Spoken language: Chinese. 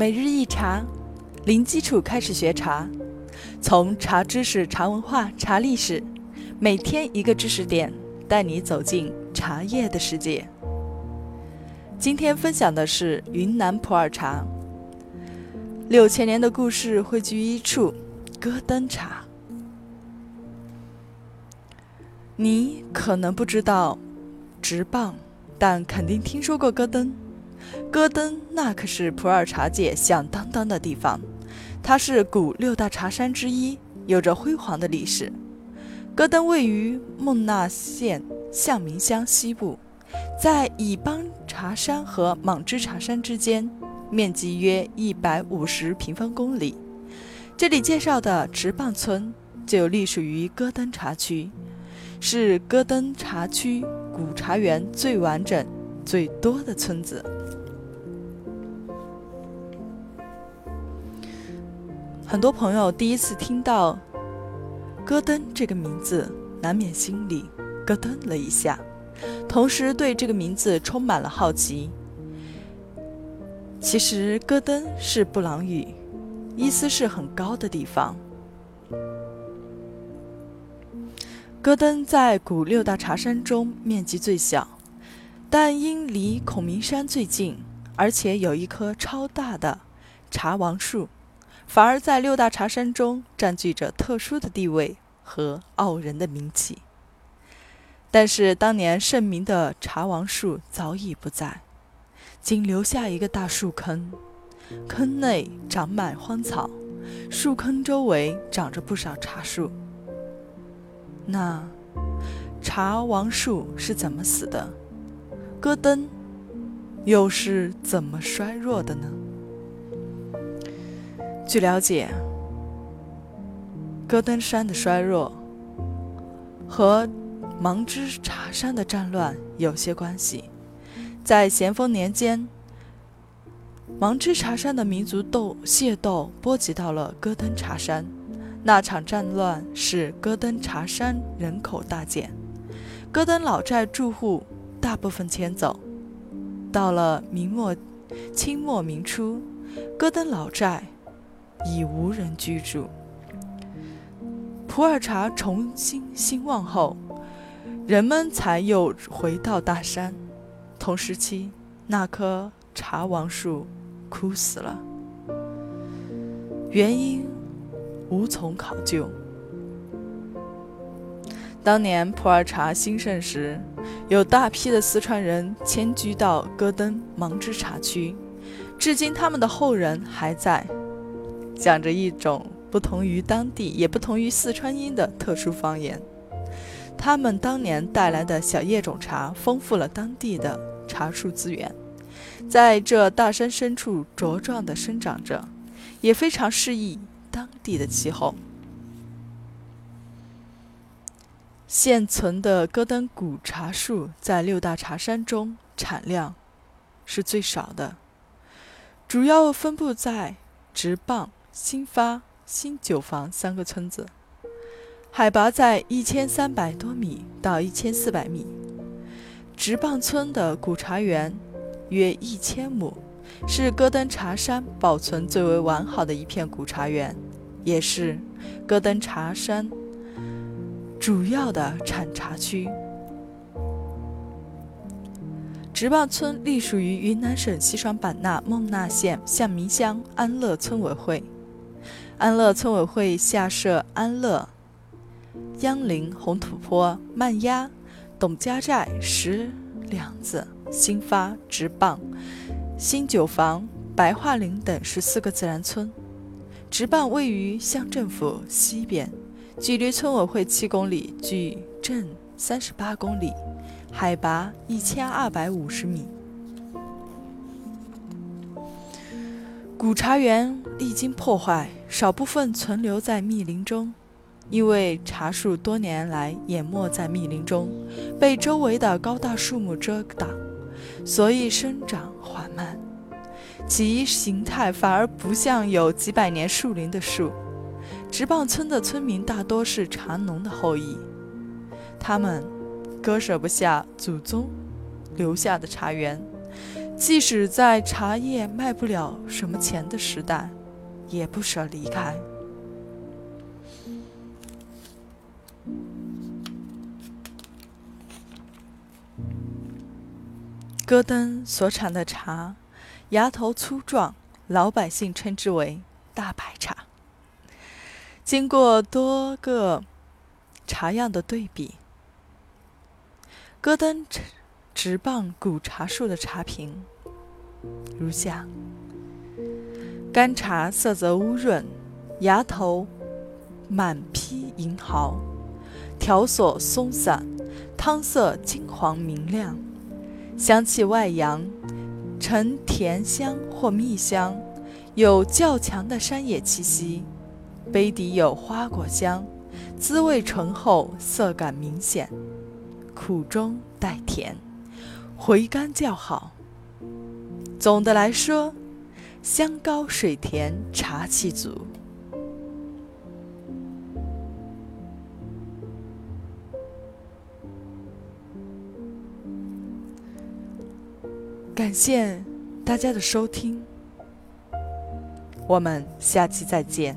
每日一茶，零基础开始学茶，从茶知识、茶文化、茶历史，每天一个知识点，带你走进茶叶的世界。今天分享的是云南普洱茶，六千年的故事汇聚一处——戈登茶。你可能不知道直棒，但肯定听说过戈登。戈登那可是普洱茶界响当当的地方，它是古六大茶山之一，有着辉煌的历史。戈登位于勐纳县象明乡西部，在乙邦茶山和莽支茶山之间，面积约一百五十平方公里。这里介绍的直棒村就隶属于戈登茶区。是戈登茶区古茶园最完整、最多的村子。很多朋友第一次听到“戈登”这个名字，难免心里咯噔了一下，同时对这个名字充满了好奇。其实，戈登是布朗语，意思是很高的地方。戈登在古六大茶山中面积最小，但因离孔明山最近，而且有一棵超大的茶王树，反而在六大茶山中占据着特殊的地位和傲人的名气。但是当年盛名的茶王树早已不在，仅留下一个大树坑，坑内长满荒草，树坑周围长着不少茶树。那茶王树是怎么死的？戈登又是怎么衰弱的呢？据了解，戈登山的衰弱和芒支茶山的战乱有些关系。在咸丰年间，芒支茶山的民族斗械斗波及到了戈登茶山。那场战乱使戈登茶山人口大减，戈登老寨住户大部分迁走。到了明末、清末明初，戈登老寨已无人居住。普洱茶重新兴旺后，人们才又回到大山。同时期，那棵茶王树枯死了，原因。无从考究。当年普洱茶兴盛时，有大批的四川人迁居到戈登芒支茶区，至今他们的后人还在，讲着一种不同于当地也不同于四川音的特殊方言。他们当年带来的小叶种茶，丰富了当地的茶树资源，在这大山深处茁壮地生长着，也非常适宜。当地的气候，现存的戈登古茶树在六大茶山中产量是最少的，主要分布在直棒、新发、新九房三个村子，海拔在一千三百多米到一千四百米。直棒村的古茶园约一千亩。是戈登茶山保存最为完好的一片古茶园，也是戈登茶山主要的产茶区。直棒村隶属于云南省西双版纳勐腊县象明乡安乐村委会，安乐村委会下设安乐、央林、红土坡、曼丫、董家寨、石梁子、新发、直棒。新九房、白桦林等十四个自然村，直棒位于乡政府西边，距离村委会七公里，距镇三十八公里，海拔一千二百五十米。古茶园历经破坏，少部分存留在密林中，因为茶树多年来淹没在密林中，被周围的高大树木遮挡。所以生长缓慢，其形态反而不像有几百年树龄的树。直棒村的村民大多是茶农的后裔，他们割舍不下祖宗留下的茶园，即使在茶叶卖不了什么钱的时代，也不舍离开。戈登所产的茶，芽头粗壮，老百姓称之为“大白茶”。经过多个茶样的对比，戈登直棒古茶树的茶评如下：干茶色泽乌润，芽头满披银毫，条索松散，汤色金黄明亮。香气外扬，呈甜香或蜜香，有较强的山野气息。杯底有花果香，滋味醇厚，色感明显，苦中带甜，回甘较好。总的来说，香高水甜，茶气足。感谢大家的收听，我们下期再见。